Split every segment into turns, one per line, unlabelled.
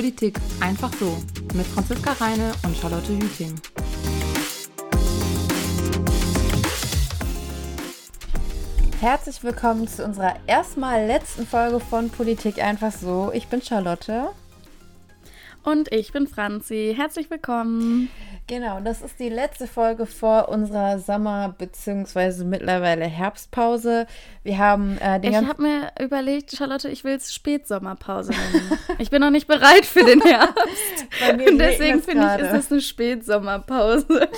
Politik einfach so mit Franziska Reine und Charlotte Hüting.
Herzlich willkommen zu unserer erstmal letzten Folge von Politik einfach so. Ich bin Charlotte.
Und ich bin Franzi. Herzlich willkommen.
Genau, das ist die letzte Folge vor unserer Sommer- bzw. mittlerweile Herbstpause. Wir haben äh,
den Ich habe mir überlegt, Charlotte, ich will es Spätsommerpause nennen. ich bin noch nicht bereit für den Herbst. Und deswegen finde ich, ist das eine Spätsommerpause.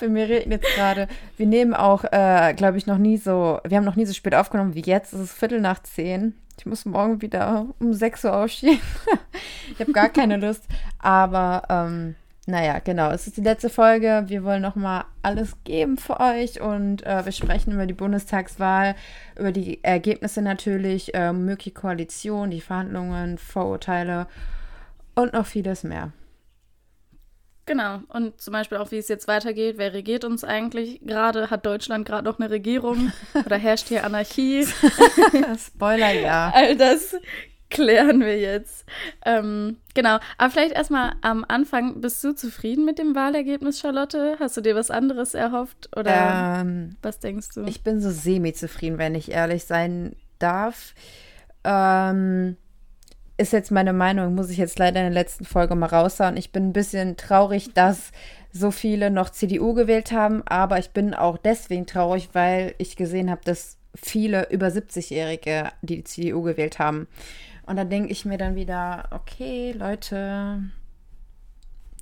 Bei mir regnet es gerade. Wir nehmen auch, äh, glaube ich, noch nie so, wir haben noch nie so spät aufgenommen wie jetzt. Es ist Viertel nach zehn. Ich muss morgen wieder um 6 Uhr aufstehen. ich habe gar keine Lust. Aber ähm, naja, genau. Es ist die letzte Folge. Wir wollen nochmal alles geben für euch und äh, wir sprechen über die Bundestagswahl, über die Ergebnisse natürlich, äh, mögliche Koalition, die Verhandlungen, Vorurteile und noch vieles mehr.
Genau. Und zum Beispiel auch, wie es jetzt weitergeht. Wer regiert uns eigentlich gerade? Hat Deutschland gerade noch eine Regierung? Oder herrscht hier Anarchie?
Spoiler, ja.
All das klären wir jetzt. Ähm, genau, aber vielleicht erstmal am Anfang, bist du zufrieden mit dem Wahlergebnis, Charlotte? Hast du dir was anderes erhofft oder ähm, was denkst du?
Ich bin so semi-zufrieden, wenn ich ehrlich sein darf. Ähm, ist jetzt meine Meinung, muss ich jetzt leider in der letzten Folge mal raushauen. Ich bin ein bisschen traurig, dass so viele noch CDU gewählt haben, aber ich bin auch deswegen traurig, weil ich gesehen habe, dass viele über 70-Jährige die CDU gewählt haben. Und da denke ich mir dann wieder, okay, Leute,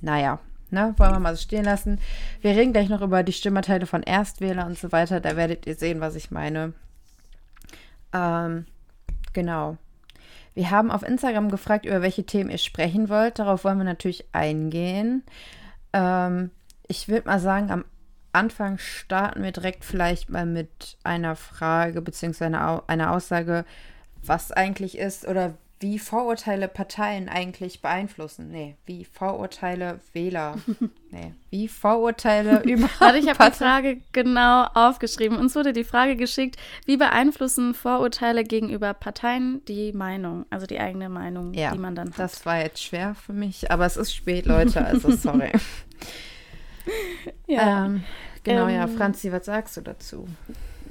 naja, ne, wollen wir mal so stehen lassen. Wir reden gleich noch über die Stimmerteile von Erstwähler und so weiter. Da werdet ihr sehen, was ich meine. Ähm, genau. Wir haben auf Instagram gefragt, über welche Themen ihr sprechen wollt. Darauf wollen wir natürlich eingehen. Ähm, ich würde mal sagen, am Anfang starten wir direkt vielleicht mal mit einer Frage bzw. einer Aussage, was eigentlich ist oder wie Vorurteile Parteien eigentlich beeinflussen. Nee, wie Vorurteile Wähler. Nee, wie Vorurteile überhaupt.
Warte, ich habe die Frage genau aufgeschrieben. Uns wurde die Frage geschickt, wie beeinflussen Vorurteile gegenüber Parteien die Meinung, also die eigene Meinung, ja, die man dann hat.
Das war jetzt schwer für mich, aber es ist spät, Leute, also sorry. ja. Ähm, genau, ähm, ja, Franzi, was sagst du dazu?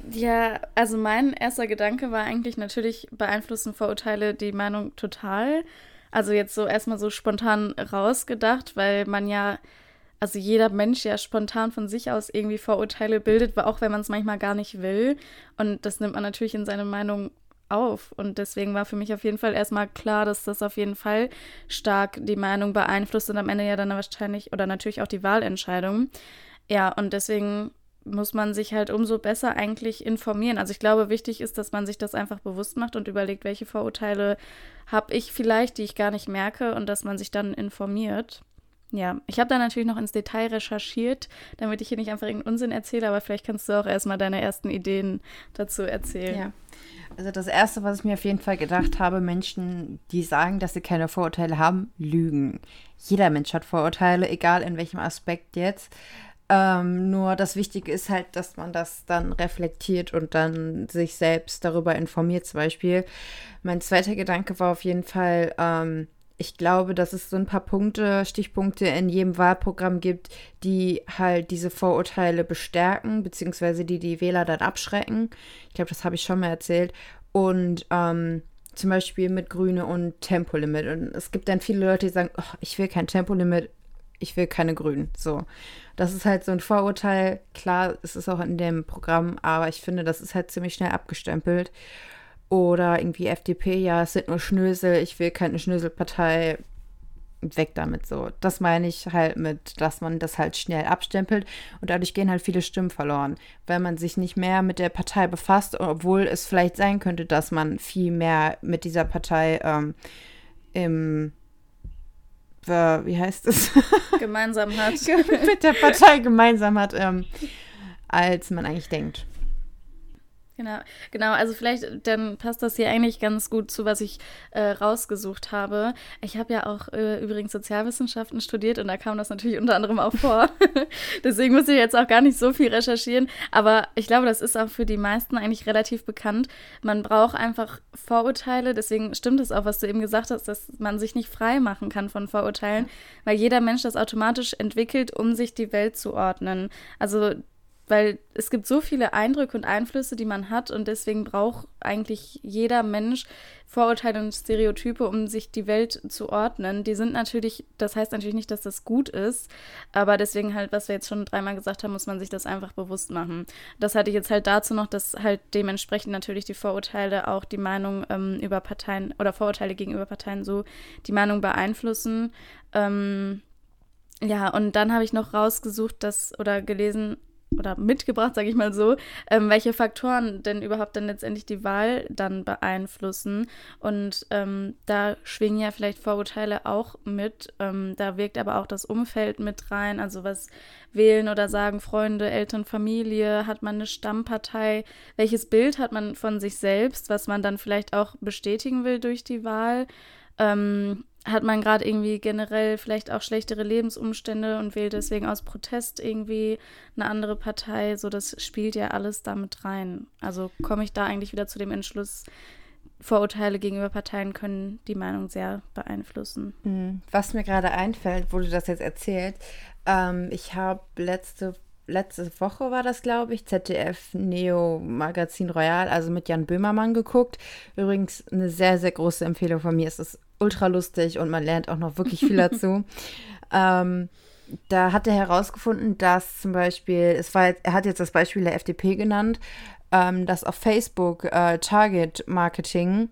Ja, also mein erster Gedanke war eigentlich natürlich beeinflussen Vorurteile die Meinung total. Also jetzt so erstmal so spontan rausgedacht, weil man ja, also jeder Mensch ja spontan von sich aus irgendwie Vorurteile bildet, auch wenn man es manchmal gar nicht will. Und das nimmt man natürlich in seine Meinung auf. Und deswegen war für mich auf jeden Fall erstmal klar, dass das auf jeden Fall stark die Meinung beeinflusst und am Ende ja dann wahrscheinlich oder natürlich auch die Wahlentscheidung. Ja, und deswegen muss man sich halt umso besser eigentlich informieren. Also ich glaube, wichtig ist, dass man sich das einfach bewusst macht und überlegt, welche Vorurteile habe ich vielleicht, die ich gar nicht merke und dass man sich dann informiert. Ja, ich habe da natürlich noch ins Detail recherchiert, damit ich hier nicht einfach irgendeinen Unsinn erzähle, aber vielleicht kannst du auch erstmal deine ersten Ideen dazu erzählen.
Ja. Also das Erste, was ich mir auf jeden Fall gedacht habe, Menschen, die sagen, dass sie keine Vorurteile haben, lügen. Jeder Mensch hat Vorurteile, egal in welchem Aspekt jetzt. Ähm, nur das Wichtige ist halt, dass man das dann reflektiert und dann sich selbst darüber informiert. Zum Beispiel, mein zweiter Gedanke war auf jeden Fall, ähm, ich glaube, dass es so ein paar Punkte, Stichpunkte in jedem Wahlprogramm gibt, die halt diese Vorurteile bestärken, beziehungsweise die die Wähler dann abschrecken. Ich glaube, das habe ich schon mal erzählt. Und ähm, zum Beispiel mit Grüne und Tempolimit. Und es gibt dann viele Leute, die sagen, oh, ich will kein Tempolimit, ich will keine Grünen. So. Das ist halt so ein Vorurteil. Klar, es ist auch in dem Programm, aber ich finde, das ist halt ziemlich schnell abgestempelt. Oder irgendwie FDP, ja, es sind nur Schnösel, ich will keine Schnöselpartei. Weg damit so. Das meine ich halt mit, dass man das halt schnell abstempelt und dadurch gehen halt viele Stimmen verloren, weil man sich nicht mehr mit der Partei befasst, obwohl es vielleicht sein könnte, dass man viel mehr mit dieser Partei ähm, im wie heißt es?
Gemeinsam hat.
mit der Partei gemeinsam hat, ähm, als man eigentlich denkt.
Genau, genau. Also vielleicht, dann passt das hier eigentlich ganz gut zu, was ich äh, rausgesucht habe. Ich habe ja auch äh, übrigens Sozialwissenschaften studiert und da kam das natürlich unter anderem auch vor. Deswegen muss ich jetzt auch gar nicht so viel recherchieren. Aber ich glaube, das ist auch für die meisten eigentlich relativ bekannt. Man braucht einfach Vorurteile. Deswegen stimmt es auch, was du eben gesagt hast, dass man sich nicht frei machen kann von Vorurteilen, weil jeder Mensch das automatisch entwickelt, um sich die Welt zu ordnen. Also weil es gibt so viele Eindrücke und Einflüsse, die man hat und deswegen braucht eigentlich jeder Mensch Vorurteile und Stereotype, um sich die Welt zu ordnen. Die sind natürlich, das heißt natürlich nicht, dass das gut ist, aber deswegen halt, was wir jetzt schon dreimal gesagt haben, muss man sich das einfach bewusst machen. Das hatte ich jetzt halt dazu noch, dass halt dementsprechend natürlich die Vorurteile auch die Meinung ähm, über Parteien oder Vorurteile gegenüber Parteien so die Meinung beeinflussen. Ähm, ja, und dann habe ich noch rausgesucht, dass oder gelesen, oder mitgebracht, sage ich mal so, ähm, welche Faktoren denn überhaupt dann letztendlich die Wahl dann beeinflussen. Und ähm, da schwingen ja vielleicht Vorurteile auch mit. Ähm, da wirkt aber auch das Umfeld mit rein. Also was wählen oder sagen Freunde, Eltern, Familie, hat man eine Stammpartei, welches Bild hat man von sich selbst, was man dann vielleicht auch bestätigen will durch die Wahl. Ähm, hat man gerade irgendwie generell vielleicht auch schlechtere Lebensumstände und wählt deswegen aus Protest irgendwie eine andere Partei. So, das spielt ja alles damit rein. Also komme ich da eigentlich wieder zu dem Entschluss, Vorurteile gegenüber Parteien können die Meinung sehr beeinflussen.
Mhm. Was mir gerade einfällt, du das jetzt erzählt, ähm, ich habe letzte letzte Woche war das, glaube ich, ZDF Neo Magazin Royal, also mit Jan Böhmermann geguckt. Übrigens eine sehr, sehr große Empfehlung von mir. Es ist ultra lustig und man lernt auch noch wirklich viel dazu. ähm, da hat er herausgefunden, dass zum Beispiel, es war, er hat jetzt das Beispiel der FDP genannt, ähm, dass auf Facebook äh, Target Marketing,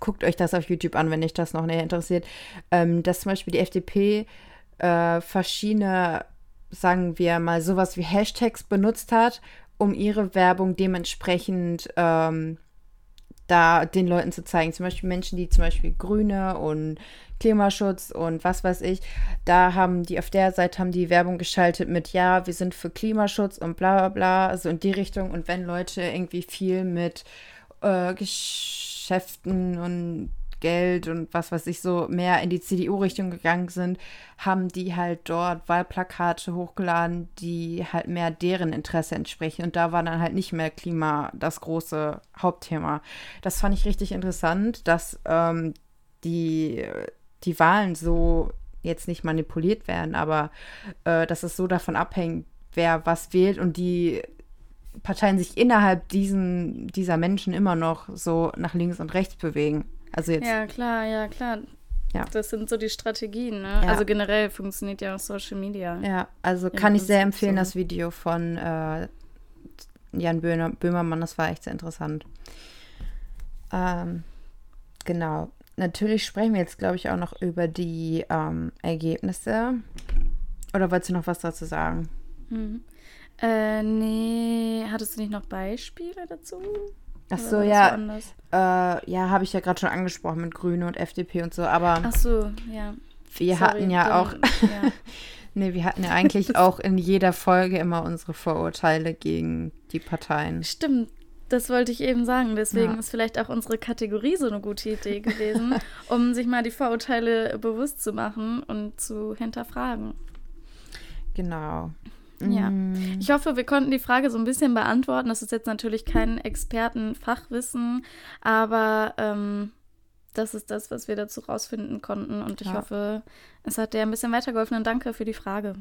guckt euch das auf YouTube an, wenn euch das noch näher interessiert, ähm, dass zum Beispiel die FDP äh, verschiedene, sagen wir mal, sowas wie Hashtags benutzt hat, um ihre Werbung dementsprechend ähm, da den Leuten zu zeigen. Zum Beispiel Menschen, die zum Beispiel Grüne und Klimaschutz und was weiß ich, da haben die auf der Seite haben die Werbung geschaltet mit ja, wir sind für Klimaschutz und bla bla bla, also in die Richtung. Und wenn Leute irgendwie viel mit äh, Geschäften und Geld und was weiß ich so mehr in die CDU-Richtung gegangen sind, haben die halt dort Wahlplakate hochgeladen, die halt mehr deren Interesse entsprechen. Und da war dann halt nicht mehr Klima das große Hauptthema. Das fand ich richtig interessant, dass ähm, die, die Wahlen so jetzt nicht manipuliert werden, aber äh, dass es so davon abhängt, wer was wählt und die Parteien sich innerhalb diesen, dieser Menschen immer noch so nach links und rechts bewegen. Also jetzt.
Ja, klar, ja, klar. Ja. Das sind so die Strategien, ne? Ja. Also generell funktioniert ja auch Social Media.
Ja, also kann ich sehr empfehlen, das Video von äh, Jan Böhmer, Böhmermann, das war echt sehr interessant. Ähm, genau. Natürlich sprechen wir jetzt, glaube ich, auch noch über die ähm, Ergebnisse. Oder wolltest du noch was dazu sagen?
Mhm. Äh, nee, hattest du nicht noch Beispiele dazu?
Ach so, ja. Äh, ja, habe ich ja gerade schon angesprochen mit Grüne und FDP und so, aber.
Ach so, ja.
Wir Sorry, hatten ja dann, auch. Ja. nee, wir hatten ja eigentlich auch in jeder Folge immer unsere Vorurteile gegen die Parteien.
Stimmt, das wollte ich eben sagen. Deswegen ja. ist vielleicht auch unsere Kategorie so eine gute Idee gewesen, um sich mal die Vorurteile bewusst zu machen und zu hinterfragen.
Genau.
Ja, mm. ich hoffe, wir konnten die Frage so ein bisschen beantworten. Das ist jetzt natürlich kein Expertenfachwissen, aber ähm, das ist das, was wir dazu rausfinden konnten. Und ich ja. hoffe, es hat dir ein bisschen weitergeholfen und danke für die Frage.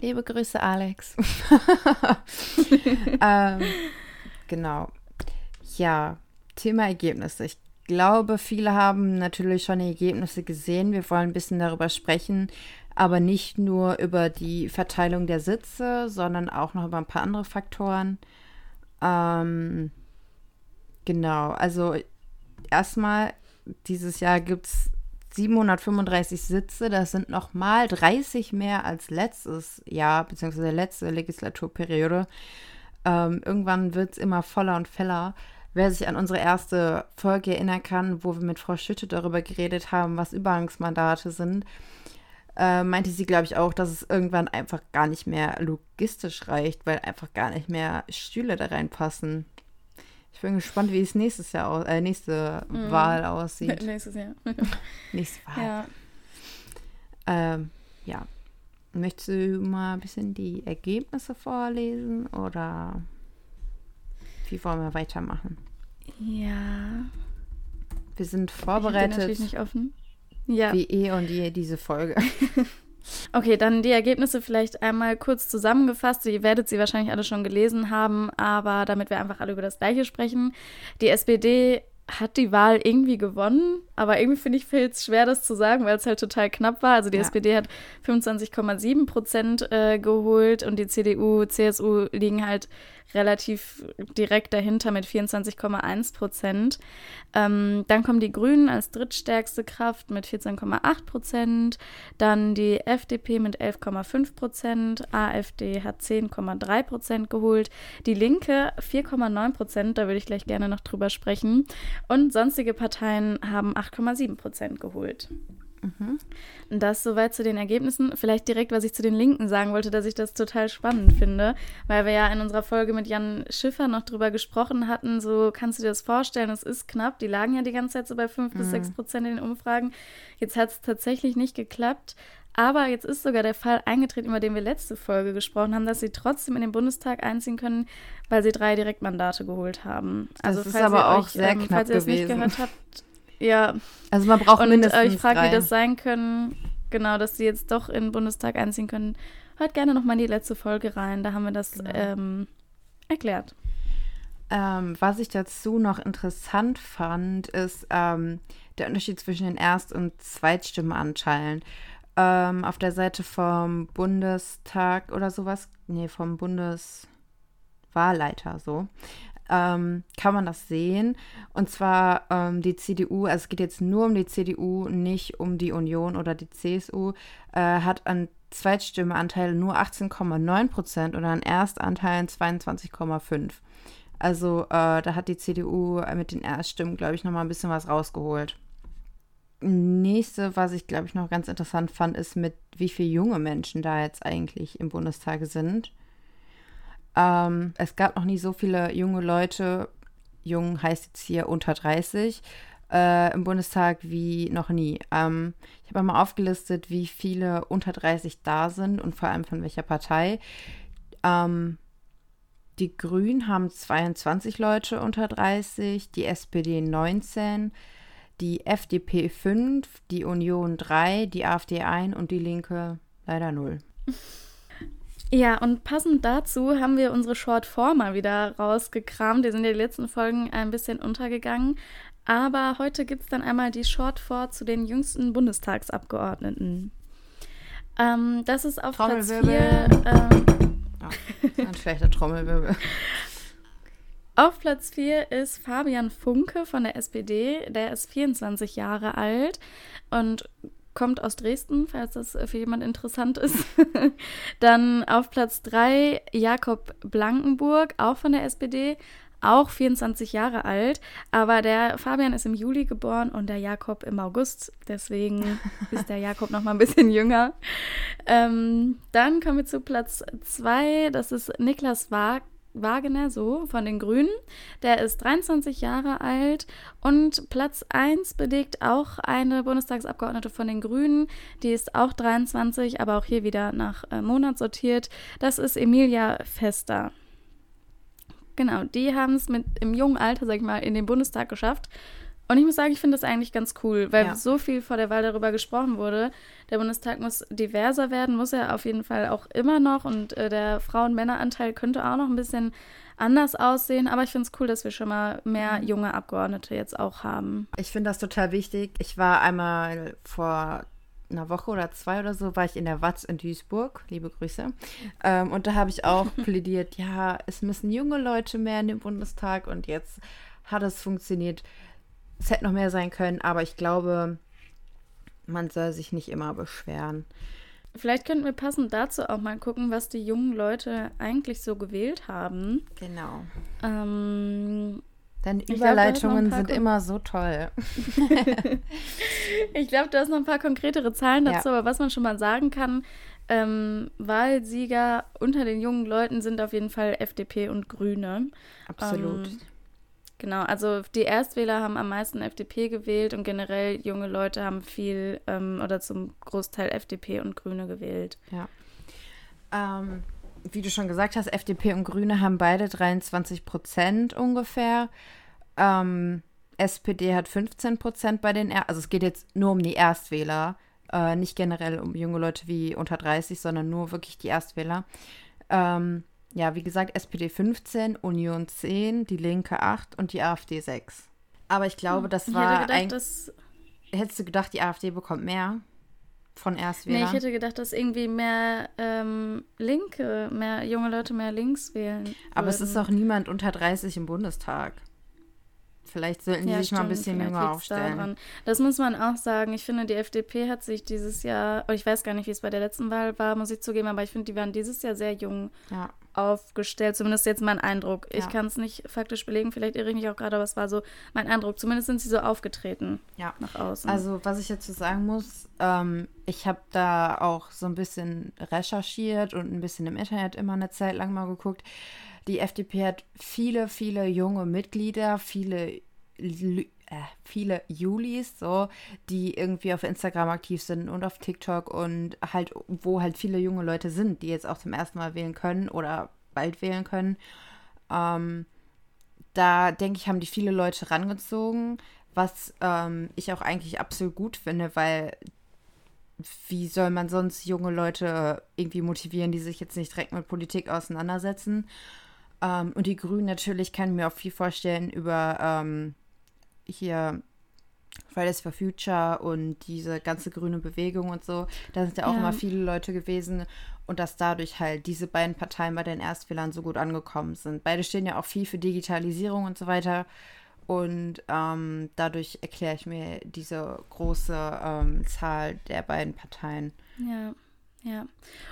Liebe Grüße, Alex. ähm, genau. Ja, Thema Ergebnisse. Ich glaube, viele haben natürlich schon die Ergebnisse gesehen. Wir wollen ein bisschen darüber sprechen, aber nicht nur über die Verteilung der Sitze, sondern auch noch über ein paar andere Faktoren. Ähm, genau, also erstmal, dieses Jahr gibt es 735 Sitze, das sind nochmal 30 mehr als letztes Jahr, beziehungsweise letzte Legislaturperiode. Ähm, irgendwann wird es immer voller und feller. Wer sich an unsere erste Folge erinnern kann, wo wir mit Frau Schütte darüber geredet haben, was Übergangsmandate sind, äh, meinte sie, glaube ich, auch, dass es irgendwann einfach gar nicht mehr logistisch reicht, weil einfach gar nicht mehr Stühle da reinpassen. Ich bin gespannt, wie es nächstes Jahr aus, äh, nächste mm. Wahl aussieht.
Nächstes Jahr.
Nächste Wahl. Ja. Ähm, ja. Möchtest du mal ein bisschen die Ergebnisse vorlesen oder wie wollen wir weitermachen?
Ja.
Wir sind vorbereitet. Ich bin
natürlich nicht offen. Ja.
Wie eh und je diese Folge.
Okay, dann die Ergebnisse vielleicht einmal kurz zusammengefasst. Ihr werdet sie wahrscheinlich alle schon gelesen haben, aber damit wir einfach alle über das Gleiche sprechen. Die SPD hat die Wahl irgendwie gewonnen, aber irgendwie finde ich es schwer, das zu sagen, weil es halt total knapp war. Also die ja. SPD hat 25,7 Prozent äh, geholt und die CDU, CSU liegen halt relativ direkt dahinter mit 24,1 Prozent. Ähm, dann kommen die Grünen als drittstärkste Kraft mit 14,8 Prozent. Dann die FDP mit 11,5 Prozent. AfD hat 10,3 Prozent geholt. Die Linke 4,9 Prozent. Da würde ich gleich gerne noch drüber sprechen. Und sonstige Parteien haben 8,7 Prozent geholt. Mhm. Das soweit zu den Ergebnissen. Vielleicht direkt, was ich zu den Linken sagen wollte, dass ich das total spannend finde, weil wir ja in unserer Folge mit Jan Schiffer noch drüber gesprochen hatten. So kannst du dir das vorstellen, es ist knapp. Die lagen ja die ganze Zeit so bei 5 mhm. bis 6 Prozent in den Umfragen. Jetzt hat es tatsächlich nicht geklappt. Aber jetzt ist sogar der Fall eingetreten, über den wir letzte Folge gesprochen haben, dass sie trotzdem in den Bundestag einziehen können, weil sie drei Direktmandate geholt haben.
Also, das ist aber auch euch, sehr ähm, knapp
falls ihr es nicht gehört habt, ja.
Also man braucht und, mindestens
äh, ich frage, wie das sein können, genau, dass sie jetzt doch in den Bundestag einziehen können. Hört gerne noch mal in die letzte Folge rein, da haben wir das genau. ähm, erklärt.
Ähm, was ich dazu noch interessant fand, ist ähm, der Unterschied zwischen den Erst- und Zweitstimmenanteilen. Ähm, auf der Seite vom Bundestag oder sowas, nee, vom Bundeswahlleiter so, ähm, kann man das sehen. Und zwar ähm, die CDU, also es geht jetzt nur um die CDU, nicht um die Union oder die CSU, äh, hat an Zweitstimmeanteil nur 18,9 Prozent und an Erstanteilen 22,5. Also äh, da hat die CDU mit den Erststimmen, glaube ich, nochmal ein bisschen was rausgeholt. Nächste, was ich, glaube ich, noch ganz interessant fand, ist, mit wie viele junge Menschen da jetzt eigentlich im Bundestag sind. Ähm, es gab noch nie so viele junge Leute, jung heißt jetzt hier unter 30, äh, im Bundestag wie noch nie. Ähm, ich habe mal aufgelistet, wie viele unter 30 da sind und vor allem von welcher Partei. Ähm, die Grünen haben 22 Leute unter 30, die SPD 19, die FDP 5, die Union 3, die AfD 1 und die Linke leider 0.
Ja, und passend dazu haben wir unsere Short Form mal wieder rausgekramt. Die sind ja die letzten Folgen ein bisschen untergegangen. Aber heute gibt es dann einmal die Short Shortfor zu den jüngsten Bundestagsabgeordneten. Ähm, das ist auf Platz 4. Ähm,
oh, ein schlechter Trommelwirbel.
Auf Platz 4 ist Fabian Funke von der SPD. Der ist 24 Jahre alt und kommt aus Dresden, falls das für jemand interessant ist. Dann auf Platz 3 Jakob Blankenburg, auch von der SPD, auch 24 Jahre alt. Aber der Fabian ist im Juli geboren und der Jakob im August. Deswegen ist der Jakob noch mal ein bisschen jünger. Ähm, dann kommen wir zu Platz 2. Das ist Niklas Wag Wagener, so von den Grünen. Der ist 23 Jahre alt und Platz 1 belegt auch eine Bundestagsabgeordnete von den Grünen. Die ist auch 23, aber auch hier wieder nach äh, Monat sortiert. Das ist Emilia Fester. Genau, die haben es mit im jungen Alter, sag ich mal, in den Bundestag geschafft. Und ich muss sagen, ich finde das eigentlich ganz cool, weil ja. so viel vor der Wahl darüber gesprochen wurde. Der Bundestag muss diverser werden, muss er auf jeden Fall auch immer noch. Und äh, der Frauen-Männer-Anteil könnte auch noch ein bisschen anders aussehen. Aber ich finde es cool, dass wir schon mal mehr mhm. junge Abgeordnete jetzt auch haben.
Ich finde das total wichtig. Ich war einmal vor einer Woche oder zwei oder so war ich in der Watz in Duisburg, liebe Grüße. Ähm, und da habe ich auch plädiert, ja, es müssen junge Leute mehr in den Bundestag und jetzt hat es funktioniert. Es hätte noch mehr sein können, aber ich glaube, man soll sich nicht immer beschweren.
Vielleicht könnten wir passend dazu auch mal gucken, was die jungen Leute eigentlich so gewählt haben.
Genau.
Ähm,
Deine Überleitungen glaub, sind immer so toll.
ich glaube, du hast noch ein paar konkretere Zahlen dazu, ja. aber was man schon mal sagen kann, ähm, Wahlsieger unter den jungen Leuten sind auf jeden Fall FDP und Grüne.
Absolut. Ähm,
Genau, also die Erstwähler haben am meisten FDP gewählt und generell junge Leute haben viel ähm, oder zum Großteil FDP und Grüne gewählt.
Ja. Ähm, wie du schon gesagt hast, FDP und Grüne haben beide 23 Prozent ungefähr. Ähm, SPD hat 15 Prozent bei den, er also es geht jetzt nur um die Erstwähler, äh, nicht generell um junge Leute wie unter 30, sondern nur wirklich die Erstwähler. Ähm, ja, wie gesagt, SPD 15, Union 10, die Linke 8 und die AfD 6. Aber ich glaube, hm, das war eigentlich. Hättest du gedacht, die AfD bekommt mehr von Erstwählern?
Nee, ich hätte gedacht, dass irgendwie mehr ähm, Linke, mehr junge Leute mehr links wählen.
Aber würden. es ist auch niemand unter 30 im Bundestag. Vielleicht sollten die ja, sich stimmt, mal ein bisschen jünger aufstellen. Daran.
Das muss man auch sagen. Ich finde, die FDP hat sich dieses Jahr, ich weiß gar nicht, wie es bei der letzten Wahl war, muss ich zugeben, aber ich finde, die waren dieses Jahr sehr jung ja. aufgestellt. Zumindest jetzt mein Eindruck. Ja. Ich kann es nicht faktisch belegen, vielleicht irre ich mich auch gerade, aber es war so mein Eindruck. Zumindest sind sie so aufgetreten
ja. nach außen. Also, was ich dazu sagen muss, ähm, ich habe da auch so ein bisschen recherchiert und ein bisschen im Internet immer eine Zeit lang mal geguckt. Die FDP hat viele, viele junge Mitglieder, viele, äh, viele Julis, so, die irgendwie auf Instagram aktiv sind und auf TikTok und halt, wo halt viele junge Leute sind, die jetzt auch zum ersten Mal wählen können oder bald wählen können. Ähm, da denke ich, haben die viele Leute rangezogen, was ähm, ich auch eigentlich absolut gut finde, weil wie soll man sonst junge Leute irgendwie motivieren, die sich jetzt nicht direkt mit Politik auseinandersetzen? Ähm, und die Grünen natürlich kann ich mir auch viel vorstellen über ähm, hier Fridays for Future und diese ganze grüne Bewegung und so. Da sind ja auch ja. immer viele Leute gewesen und dass dadurch halt diese beiden Parteien bei den Erstwählern so gut angekommen sind. Beide stehen ja auch viel für Digitalisierung und so weiter. Und ähm, dadurch erkläre ich mir diese große ähm, Zahl der beiden Parteien.
Ja. Ja.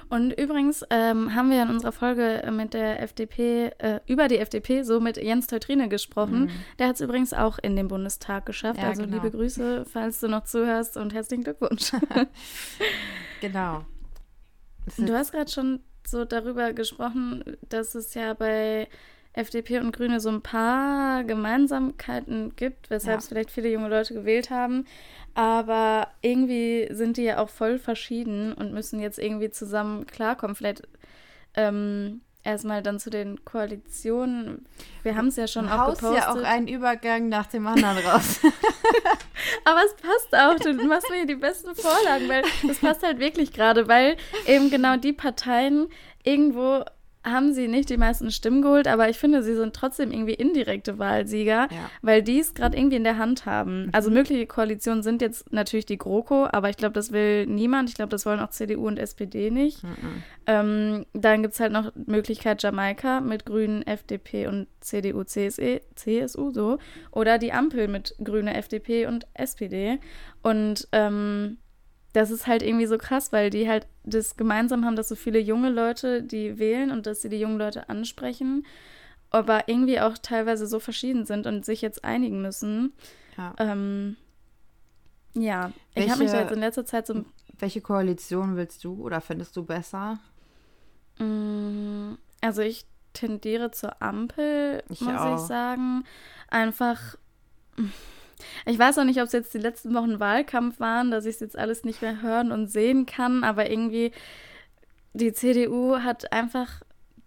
Und übrigens ähm, haben wir in unserer Folge mit der FDP, äh, über die FDP, so mit Jens Teutrine gesprochen. Mhm. Der hat es übrigens auch in den Bundestag geschafft. Ja, also genau. liebe Grüße, falls du noch zuhörst und herzlichen Glückwunsch.
genau.
Du hast gerade schon so darüber gesprochen, dass es ja bei FDP und Grüne so ein paar Gemeinsamkeiten gibt, weshalb ja. es vielleicht viele junge Leute gewählt haben. Aber irgendwie sind die ja auch voll verschieden und müssen jetzt irgendwie zusammen klarkommen. Vielleicht ähm, erstmal dann zu den Koalitionen. Wir haben es ja schon du auch gepostet.
ja auch einen Übergang nach dem anderen raus.
Aber es passt auch. Du machst mir die besten Vorlagen, weil es passt halt wirklich gerade, weil eben genau die Parteien irgendwo haben sie nicht die meisten Stimmen geholt, aber ich finde, sie sind trotzdem irgendwie indirekte Wahlsieger, ja. weil die es gerade irgendwie in der Hand haben. Mhm. Also mögliche Koalitionen sind jetzt natürlich die GroKo, aber ich glaube, das will niemand. Ich glaube, das wollen auch CDU und SPD nicht. Mhm. Ähm, dann gibt es halt noch Möglichkeit Jamaika mit Grünen, FDP und CDU, CSE, CSU so. Oder die Ampel mit Grüne, FDP und SPD. Und ähm, das ist halt irgendwie so krass, weil die halt das gemeinsam haben, dass so viele junge Leute die wählen und dass sie die jungen Leute ansprechen, aber irgendwie auch teilweise so verschieden sind und sich jetzt einigen müssen. Ja, ähm, ja. Welche, ich habe mich da jetzt in letzter Zeit so.
Welche Koalition willst du oder findest du besser?
Mm, also ich tendiere zur Ampel, ich muss auch. ich sagen. Einfach ich weiß auch nicht, ob es jetzt die letzten Wochen Wahlkampf waren, dass ich es jetzt alles nicht mehr hören und sehen kann, aber irgendwie die CDU hat einfach,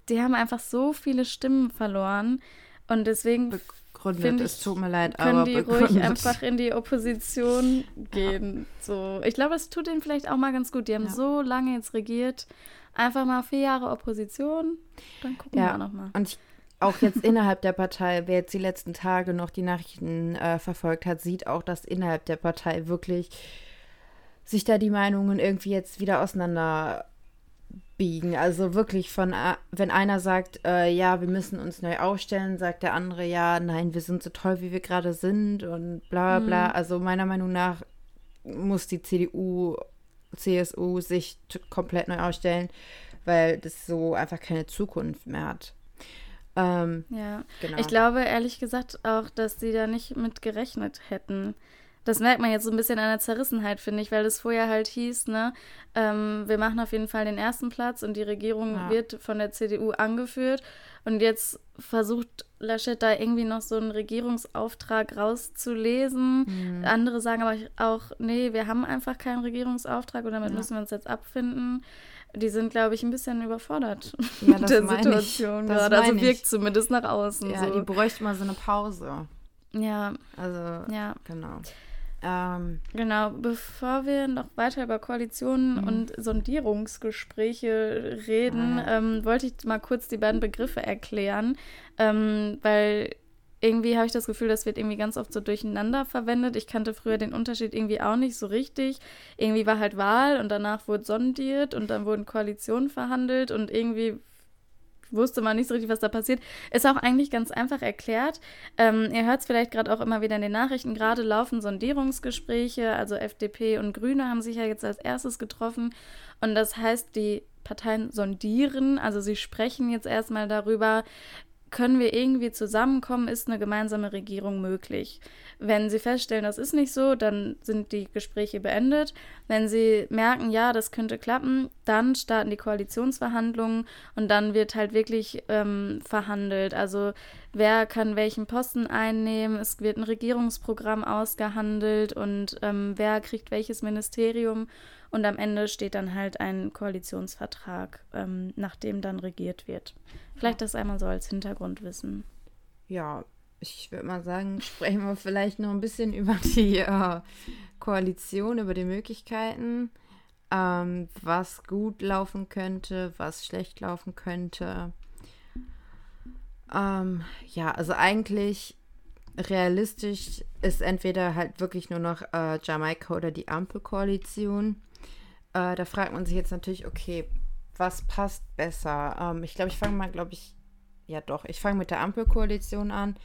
die haben einfach so viele Stimmen verloren und deswegen
begründet, es tut mir leid,
können
aber
die
begründet.
ruhig einfach in die Opposition gehen. Ja. So, ich glaube, es tut ihnen vielleicht auch mal ganz gut. Die haben ja. so lange jetzt regiert. Einfach mal vier Jahre Opposition, dann gucken ja. wir auch noch mal.
Und ich auch jetzt innerhalb der Partei, wer jetzt die letzten Tage noch die Nachrichten äh, verfolgt hat, sieht auch, dass innerhalb der Partei wirklich sich da die Meinungen irgendwie jetzt wieder auseinander biegen. Also wirklich von, äh, wenn einer sagt, äh, ja, wir müssen uns neu aufstellen, sagt der andere, ja, nein, wir sind so toll, wie wir gerade sind und bla bla. Mhm. Also meiner Meinung nach muss die CDU, CSU sich komplett neu aufstellen, weil das so einfach keine Zukunft mehr hat.
Ähm, ja, genau. ich glaube ehrlich gesagt auch, dass sie da nicht mit gerechnet hätten. Das merkt man jetzt so ein bisschen an der Zerrissenheit, finde ich, weil es vorher halt hieß, ne, ähm, wir machen auf jeden Fall den ersten Platz und die Regierung ja. wird von der CDU angeführt. Und jetzt versucht Laschet da irgendwie noch so einen Regierungsauftrag rauszulesen. Mhm. Andere sagen aber auch, nee, wir haben einfach keinen Regierungsauftrag und damit ja. müssen wir uns jetzt abfinden. Die sind, glaube ich, ein bisschen überfordert ja, mit der Situation gerade. Also wirkt zumindest nach außen.
Ja,
so.
die bräuchten mal so eine Pause.
Ja.
Also,
ja.
genau.
Ähm, genau, bevor wir noch weiter über Koalitionen mhm. und Sondierungsgespräche reden, ah, ähm, wollte ich mal kurz die beiden Begriffe erklären, ähm, weil irgendwie habe ich das Gefühl, das wird irgendwie ganz oft so durcheinander verwendet. Ich kannte früher den Unterschied irgendwie auch nicht so richtig. Irgendwie war halt Wahl und danach wurde sondiert und dann wurden Koalitionen verhandelt und irgendwie wusste man nicht so richtig, was da passiert. Ist auch eigentlich ganz einfach erklärt. Ähm, ihr hört es vielleicht gerade auch immer wieder in den Nachrichten. Gerade laufen Sondierungsgespräche. Also FDP und Grüne haben sich ja jetzt als erstes getroffen. Und das heißt, die Parteien sondieren. Also sie sprechen jetzt erstmal darüber, können wir irgendwie zusammenkommen, ist eine gemeinsame Regierung möglich. Wenn Sie feststellen, das ist nicht so, dann sind die Gespräche beendet. Wenn Sie merken, ja, das könnte klappen, dann starten die Koalitionsverhandlungen und dann wird halt wirklich ähm, verhandelt. Also wer kann welchen Posten einnehmen, es wird ein Regierungsprogramm ausgehandelt und ähm, wer kriegt welches Ministerium. Und am Ende steht dann halt ein Koalitionsvertrag, ähm, nach dem dann regiert wird. Vielleicht das einmal so als Hintergrundwissen.
Ja, ich würde mal sagen, sprechen wir vielleicht noch ein bisschen über die äh, Koalition, über die Möglichkeiten, ähm, was gut laufen könnte, was schlecht laufen könnte. Ähm, ja, also eigentlich realistisch ist entweder halt wirklich nur noch äh, Jamaika oder die Ampelkoalition. Äh, da fragt man sich jetzt natürlich, okay, was passt besser? Ähm, ich glaube, ich fange mal, glaube ich, ja doch, ich fange mit der Ampelkoalition an.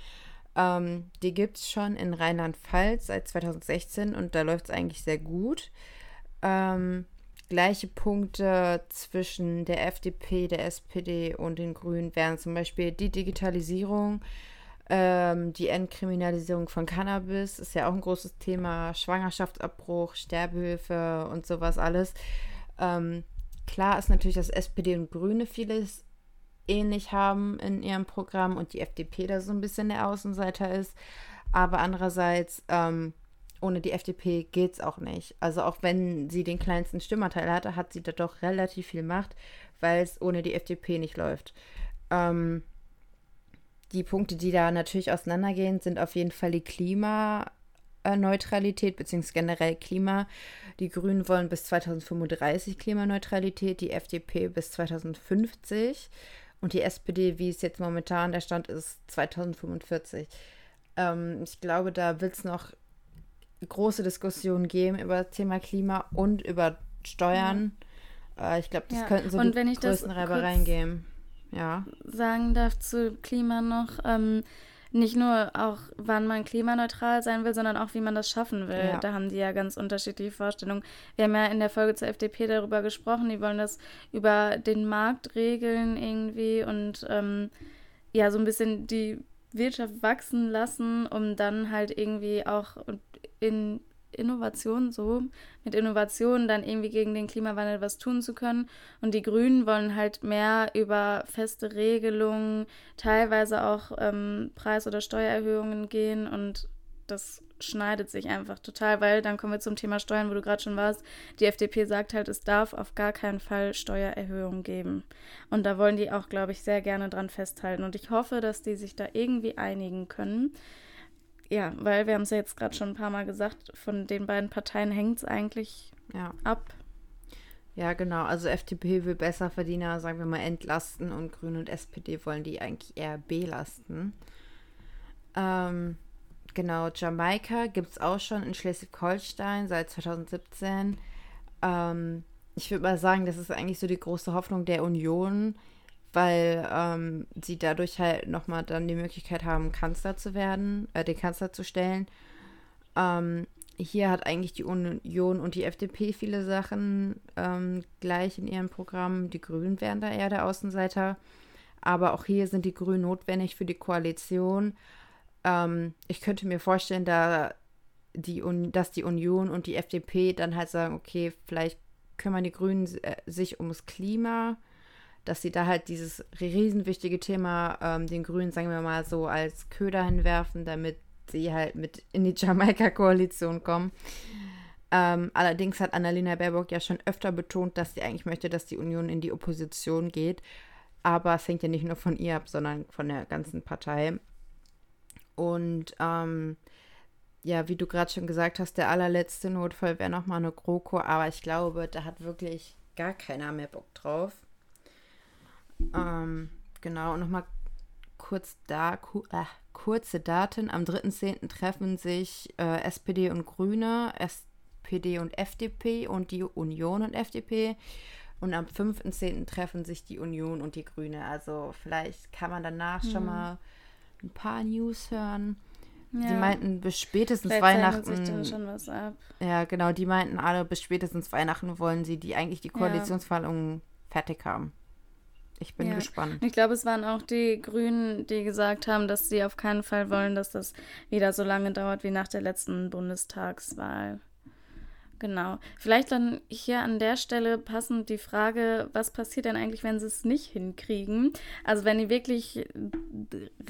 Ähm, die gibt es schon in Rheinland-Pfalz seit 2016 und da läuft es eigentlich sehr gut. Ähm, gleiche Punkte zwischen der FDP, der SPD und den Grünen wären zum Beispiel die Digitalisierung, ähm, die Entkriminalisierung von Cannabis, ist ja auch ein großes Thema, Schwangerschaftsabbruch, Sterbehilfe und sowas alles. Ähm, klar ist natürlich, dass SPD und Grüne vieles ähnlich haben in ihrem Programm und die FDP da so ein bisschen der Außenseiter ist. Aber andererseits, ähm, ohne die FDP geht es auch nicht. Also auch wenn sie den kleinsten Stimmerteil hatte, hat sie da doch relativ viel Macht, weil es ohne die FDP nicht läuft. Ähm, die Punkte, die da natürlich auseinandergehen, sind auf jeden Fall die Klimaneutralität bzw. generell Klima. Die Grünen wollen bis 2035 Klimaneutralität, die FDP bis 2050 und die SPD, wie es jetzt momentan der Stand ist, 2045. Ähm, ich glaube, da wird es noch große Diskussionen geben über das Thema Klima und über Steuern. Ja. Äh, ich glaube, das ja. könnten so und die größten Reibereien geben. Ja.
Sagen darf zu Klima noch, ähm, nicht nur auch, wann man klimaneutral sein will, sondern auch, wie man das schaffen will. Ja. Da haben die ja ganz unterschiedliche Vorstellungen. Wir haben ja in der Folge zur FDP darüber gesprochen, die wollen das über den Markt regeln irgendwie und ähm, ja, so ein bisschen die Wirtschaft wachsen lassen, um dann halt irgendwie auch in Innovation so, mit Innovation dann irgendwie gegen den Klimawandel was tun zu können. Und die Grünen wollen halt mehr über feste Regelungen, teilweise auch ähm, Preis- oder Steuererhöhungen gehen und das schneidet sich einfach total, weil dann kommen wir zum Thema Steuern, wo du gerade schon warst. Die FDP sagt halt, es darf auf gar keinen Fall Steuererhöhungen geben. Und da wollen die auch, glaube ich, sehr gerne dran festhalten. Und ich hoffe, dass die sich da irgendwie einigen können ja, weil wir haben es ja jetzt gerade schon ein paar Mal gesagt, von den beiden Parteien hängt es eigentlich ja. ab.
Ja, genau. Also FDP will besser Verdiener, sagen wir mal, entlasten und Grüne und SPD wollen die eigentlich eher belasten. Ähm, genau, Jamaika gibt es auch schon in Schleswig-Holstein seit 2017. Ähm, ich würde mal sagen, das ist eigentlich so die große Hoffnung der Union, weil ähm, sie dadurch halt nochmal dann die Möglichkeit haben, Kanzler zu werden, äh, den Kanzler zu stellen. Ähm, hier hat eigentlich die Union und die FDP viele Sachen ähm, gleich in ihrem Programm. Die Grünen wären da eher der Außenseiter. Aber auch hier sind die Grünen notwendig für die Koalition. Ähm, ich könnte mir vorstellen, da die dass die Union und die FDP dann halt sagen, okay, vielleicht kümmern die Grünen äh, sich ums Klima, dass sie da halt dieses riesenwichtige Thema ähm, den Grünen, sagen wir mal, so als Köder hinwerfen, damit sie halt mit in die Jamaika-Koalition kommen. Ähm, allerdings hat Annalena Baerbock ja schon öfter betont, dass sie eigentlich möchte, dass die Union in die Opposition geht. Aber es hängt ja nicht nur von ihr ab, sondern von der ganzen Partei. Und ähm, ja, wie du gerade schon gesagt hast, der allerletzte Notfall wäre nochmal eine GroKo, aber ich glaube, da hat wirklich gar keiner mehr Bock drauf. Ähm, genau, und nochmal kurz da, ku, äh, kurze Daten. Am 3.10. treffen sich äh, SPD und Grüne, SPD und FDP und die Union und FDP. Und am 5.10. treffen sich die Union und die Grüne. Also vielleicht kann man danach hm. schon mal ein paar News hören. Ja. Die meinten bis spätestens Vielleicht Weihnachten. Sich dann schon was ab. Ja, genau, die meinten alle bis spätestens Weihnachten wollen sie die eigentlich die Koalitionsverhandlungen ja. fertig haben. Ich bin ja. gespannt.
Ich glaube, es waren auch die Grünen, die gesagt haben, dass sie auf keinen Fall wollen, dass das wieder so lange dauert wie nach der letzten Bundestagswahl. Genau. Vielleicht dann hier an der Stelle passend die Frage, was passiert denn eigentlich, wenn sie es nicht hinkriegen? Also wenn die wirklich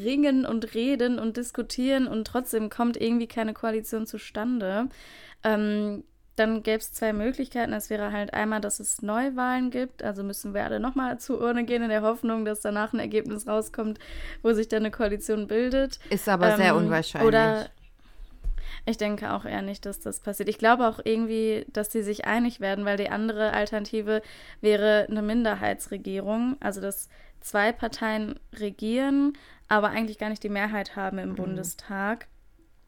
ringen und reden und diskutieren und trotzdem kommt irgendwie keine Koalition zustande, ähm, dann gäbe es zwei Möglichkeiten. Es wäre halt einmal, dass es Neuwahlen gibt. Also müssen wir alle nochmal zur Urne gehen in der Hoffnung, dass danach ein Ergebnis rauskommt, wo sich dann eine Koalition bildet.
Ist aber ähm, sehr unwahrscheinlich.
Oder ich denke auch eher nicht, dass das passiert. Ich glaube auch irgendwie, dass sie sich einig werden, weil die andere Alternative wäre eine Minderheitsregierung, also dass zwei Parteien regieren, aber eigentlich gar nicht die Mehrheit haben im mhm. Bundestag.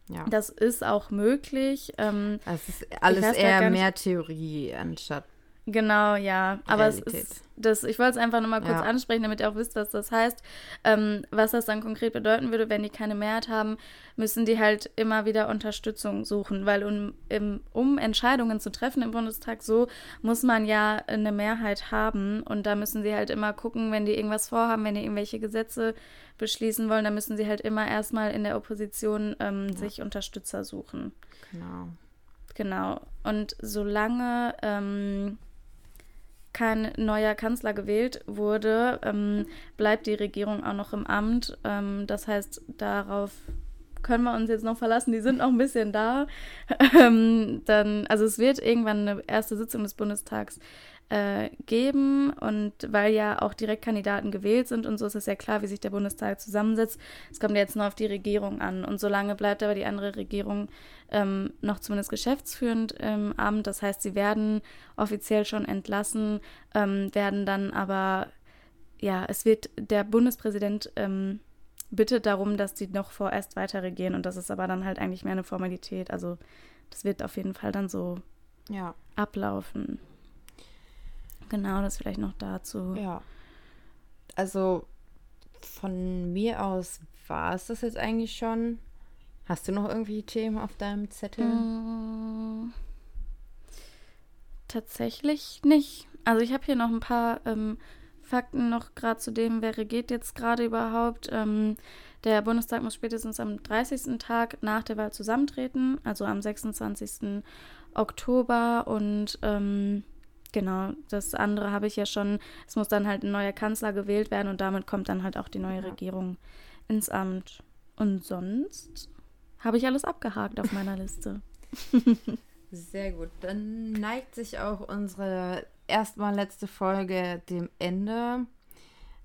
Ja. Das ist auch möglich. Ähm,
das ist alles eher mehr Theorie anstatt
Genau, ja. Aber Realität. es ist das, ich wollte es einfach nochmal kurz ja. ansprechen, damit ihr auch wisst, was das heißt. Ähm, was das dann konkret bedeuten würde, wenn die keine Mehrheit haben, müssen die halt immer wieder Unterstützung suchen, weil um, im, um Entscheidungen zu treffen im Bundestag, so muss man ja eine Mehrheit haben und da müssen sie halt immer gucken, wenn die irgendwas vorhaben, wenn die irgendwelche Gesetze beschließen wollen, dann müssen sie halt immer erstmal in der Opposition ähm, ja. sich Unterstützer suchen.
Genau.
Genau. Und solange ähm, kein neuer Kanzler gewählt wurde, ähm, bleibt die Regierung auch noch im Amt. Ähm, das heißt, darauf können wir uns jetzt noch verlassen. Die sind noch ein bisschen da. Ähm, dann, also es wird irgendwann eine erste Sitzung des Bundestags äh, geben. Und weil ja auch Direktkandidaten gewählt sind und so ist es ja klar, wie sich der Bundestag zusammensetzt. Es kommt jetzt nur auf die Regierung an. Und solange bleibt aber die andere Regierung ähm, noch zumindest geschäftsführend im Amt. Das heißt, sie werden offiziell schon entlassen, ähm, werden dann aber, ja, es wird der Bundespräsident ähm, bittet darum, dass sie noch vorerst weiter regieren. Und das ist aber dann halt eigentlich mehr eine Formalität. Also das wird auf jeden Fall dann so ja. ablaufen. Genau, das vielleicht noch dazu.
Ja. Also von mir aus war es das jetzt eigentlich schon. Hast du noch irgendwie Themen auf deinem Zettel? Mm,
tatsächlich nicht. Also ich habe hier noch ein paar ähm, Fakten noch gerade zu dem, wer regiert jetzt gerade überhaupt. Ähm, der Bundestag muss spätestens am 30. Tag nach der Wahl zusammentreten, also am 26. Oktober und ähm, Genau, das andere habe ich ja schon. Es muss dann halt ein neuer Kanzler gewählt werden und damit kommt dann halt auch die neue. Regierung ins Amt. Und sonst habe ich alles abgehakt auf meiner Liste.
Sehr gut. Dann neigt sich auch unsere erstmal letzte Folge dem Ende.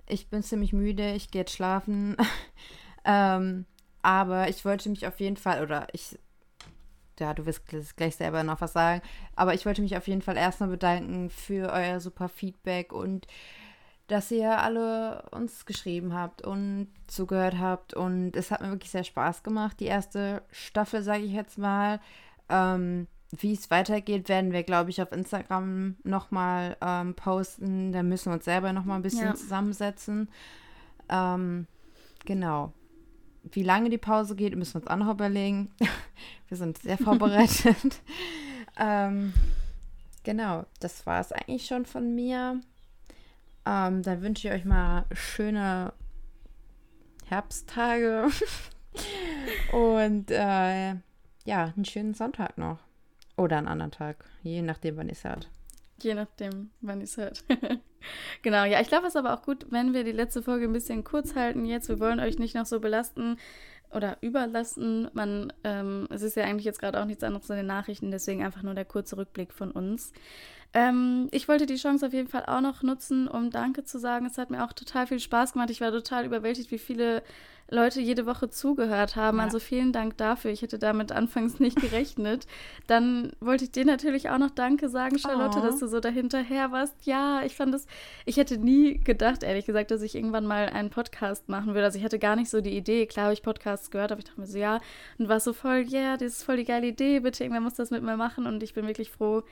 Ich bin ziemlich müde, ich gehe jetzt schlafen. ähm, aber ich wollte mich auf jeden Fall, oder ich ja, du wirst gleich selber noch was sagen. Aber ich wollte mich auf jeden Fall erstmal bedanken für euer super Feedback und dass ihr alle uns geschrieben habt und zugehört habt. Und es hat mir wirklich sehr Spaß gemacht. Die erste Staffel, sage ich jetzt mal. Ähm, wie es weitergeht, werden wir, glaube ich, auf Instagram nochmal ähm, posten. Da müssen wir uns selber nochmal ein bisschen ja. zusammensetzen. Ähm, genau wie lange die Pause geht, müssen wir uns auch noch überlegen. wir sind sehr vorbereitet. ähm, genau, das war es eigentlich schon von mir. Ähm, dann wünsche ich euch mal schöne Herbsttage. Und äh, ja, einen schönen Sonntag noch. Oder einen anderen Tag, je nachdem, wann ihr es hört.
Je nachdem, wann ihr es hört. genau, ja, ich glaube, es ist aber auch gut, wenn wir die letzte Folge ein bisschen kurz halten jetzt. Wir wollen euch nicht noch so belasten oder überlasten. Man, ähm, es ist ja eigentlich jetzt gerade auch nichts anderes in den Nachrichten, deswegen einfach nur der kurze Rückblick von uns. Ähm, ich wollte die Chance auf jeden Fall auch noch nutzen, um Danke zu sagen. Es hat mir auch total viel Spaß gemacht. Ich war total überwältigt, wie viele Leute jede Woche zugehört haben. Ja. Also vielen Dank dafür. Ich hätte damit anfangs nicht gerechnet. Dann wollte ich dir natürlich auch noch Danke sagen, Charlotte, oh. dass du so dahinterher warst. Ja, ich fand es, ich hätte nie gedacht, ehrlich gesagt, dass ich irgendwann mal einen Podcast machen würde. Also ich hatte gar nicht so die Idee. Klar habe ich Podcasts gehört, aber ich dachte mir so, ja, und war so voll, ja, yeah, das ist voll die geile Idee, bitte, irgendwer muss das mit mir machen. Und ich bin wirklich froh,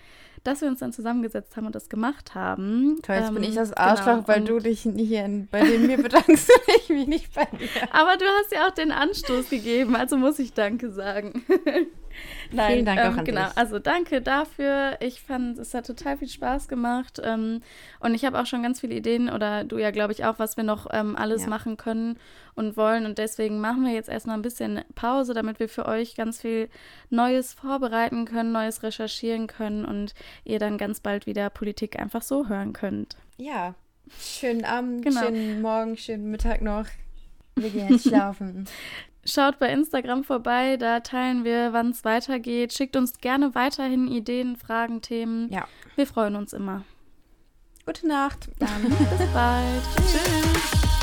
dass wir uns dann zusammengesetzt haben und das gemacht haben.
Toll, jetzt ähm, bin ich das Arschloch, genau. weil und du dich hier in, bei dem mir bedankst und ich mich nicht bei dir.
Aber du hast ja auch den Anstoß gegeben, also muss ich Danke sagen.
Nein, Vielen Dank ähm, auch an
genau.
dich.
Also danke dafür. Ich fand, es hat total viel Spaß gemacht. Ähm, und ich habe auch schon ganz viele Ideen, oder du ja, glaube ich, auch, was wir noch ähm, alles ja. machen können und wollen. Und deswegen machen wir jetzt erstmal ein bisschen Pause, damit wir für euch ganz viel Neues vorbereiten können, Neues recherchieren können und ihr dann ganz bald wieder Politik einfach so hören könnt.
Ja. Schönen Abend, genau. schönen Morgen, schönen Mittag noch. Wir gehen jetzt schlafen.
Schaut bei Instagram vorbei, da teilen wir, wann es weitergeht. Schickt uns gerne weiterhin Ideen, Fragen, Themen. Ja. Wir freuen uns immer.
Gute Nacht.
Dann bis bald. Tschüss.